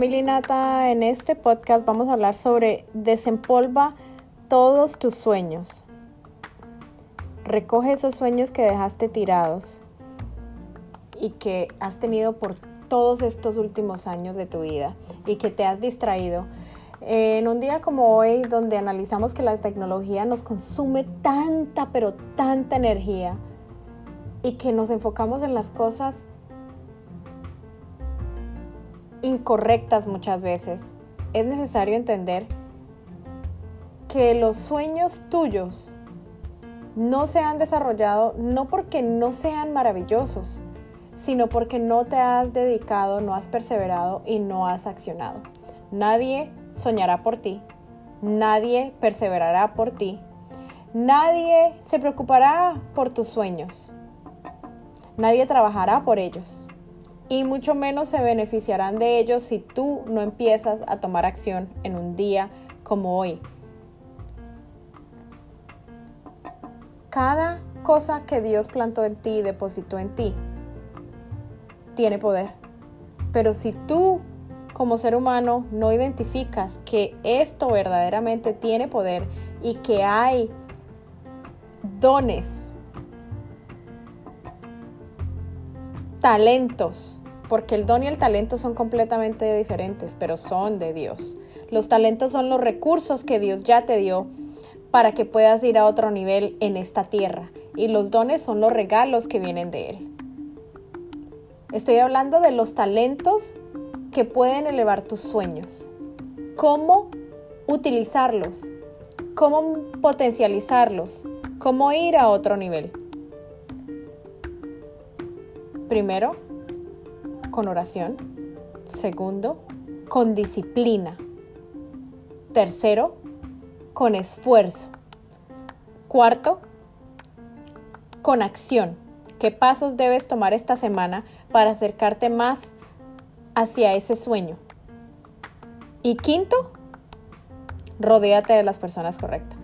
Milinata, en este podcast vamos a hablar sobre desempolva todos tus sueños. Recoge esos sueños que dejaste tirados y que has tenido por todos estos últimos años de tu vida y que te has distraído. En un día como hoy, donde analizamos que la tecnología nos consume tanta, pero tanta energía y que nos enfocamos en las cosas incorrectas muchas veces, es necesario entender que los sueños tuyos no se han desarrollado no porque no sean maravillosos, sino porque no te has dedicado, no has perseverado y no has accionado. Nadie soñará por ti, nadie perseverará por ti, nadie se preocupará por tus sueños, nadie trabajará por ellos y mucho menos se beneficiarán de ellos si tú no empiezas a tomar acción en un día como hoy. Cada cosa que Dios plantó en ti, depositó en ti, tiene poder. Pero si tú como ser humano no identificas que esto verdaderamente tiene poder y que hay dones, talentos, porque el don y el talento son completamente diferentes, pero son de Dios. Los talentos son los recursos que Dios ya te dio para que puedas ir a otro nivel en esta tierra y los dones son los regalos que vienen de Él. Estoy hablando de los talentos que pueden elevar tus sueños. ¿Cómo utilizarlos? ¿Cómo potencializarlos? ¿Cómo ir a otro nivel? Primero, con oración. Segundo, con disciplina. Tercero, con esfuerzo. Cuarto, con acción. ¿Qué pasos debes tomar esta semana para acercarte más hacia ese sueño? Y quinto, rodéate de las personas correctas.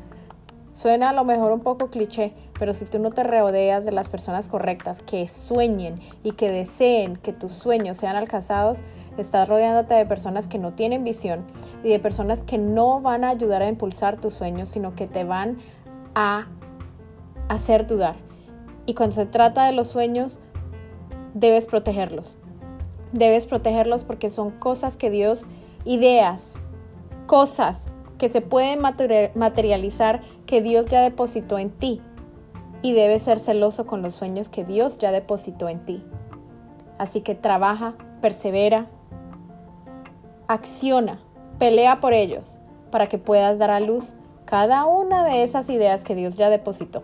Suena a lo mejor un poco cliché, pero si tú no te rodeas de las personas correctas que sueñen y que deseen que tus sueños sean alcanzados, estás rodeándote de personas que no tienen visión y de personas que no van a ayudar a impulsar tus sueños, sino que te van a hacer dudar. Y cuando se trata de los sueños, debes protegerlos. Debes protegerlos porque son cosas que Dios, ideas, cosas que se pueden materializar que Dios ya depositó en ti. Y debes ser celoso con los sueños que Dios ya depositó en ti. Así que trabaja, persevera, acciona, pelea por ellos para que puedas dar a luz cada una de esas ideas que Dios ya depositó.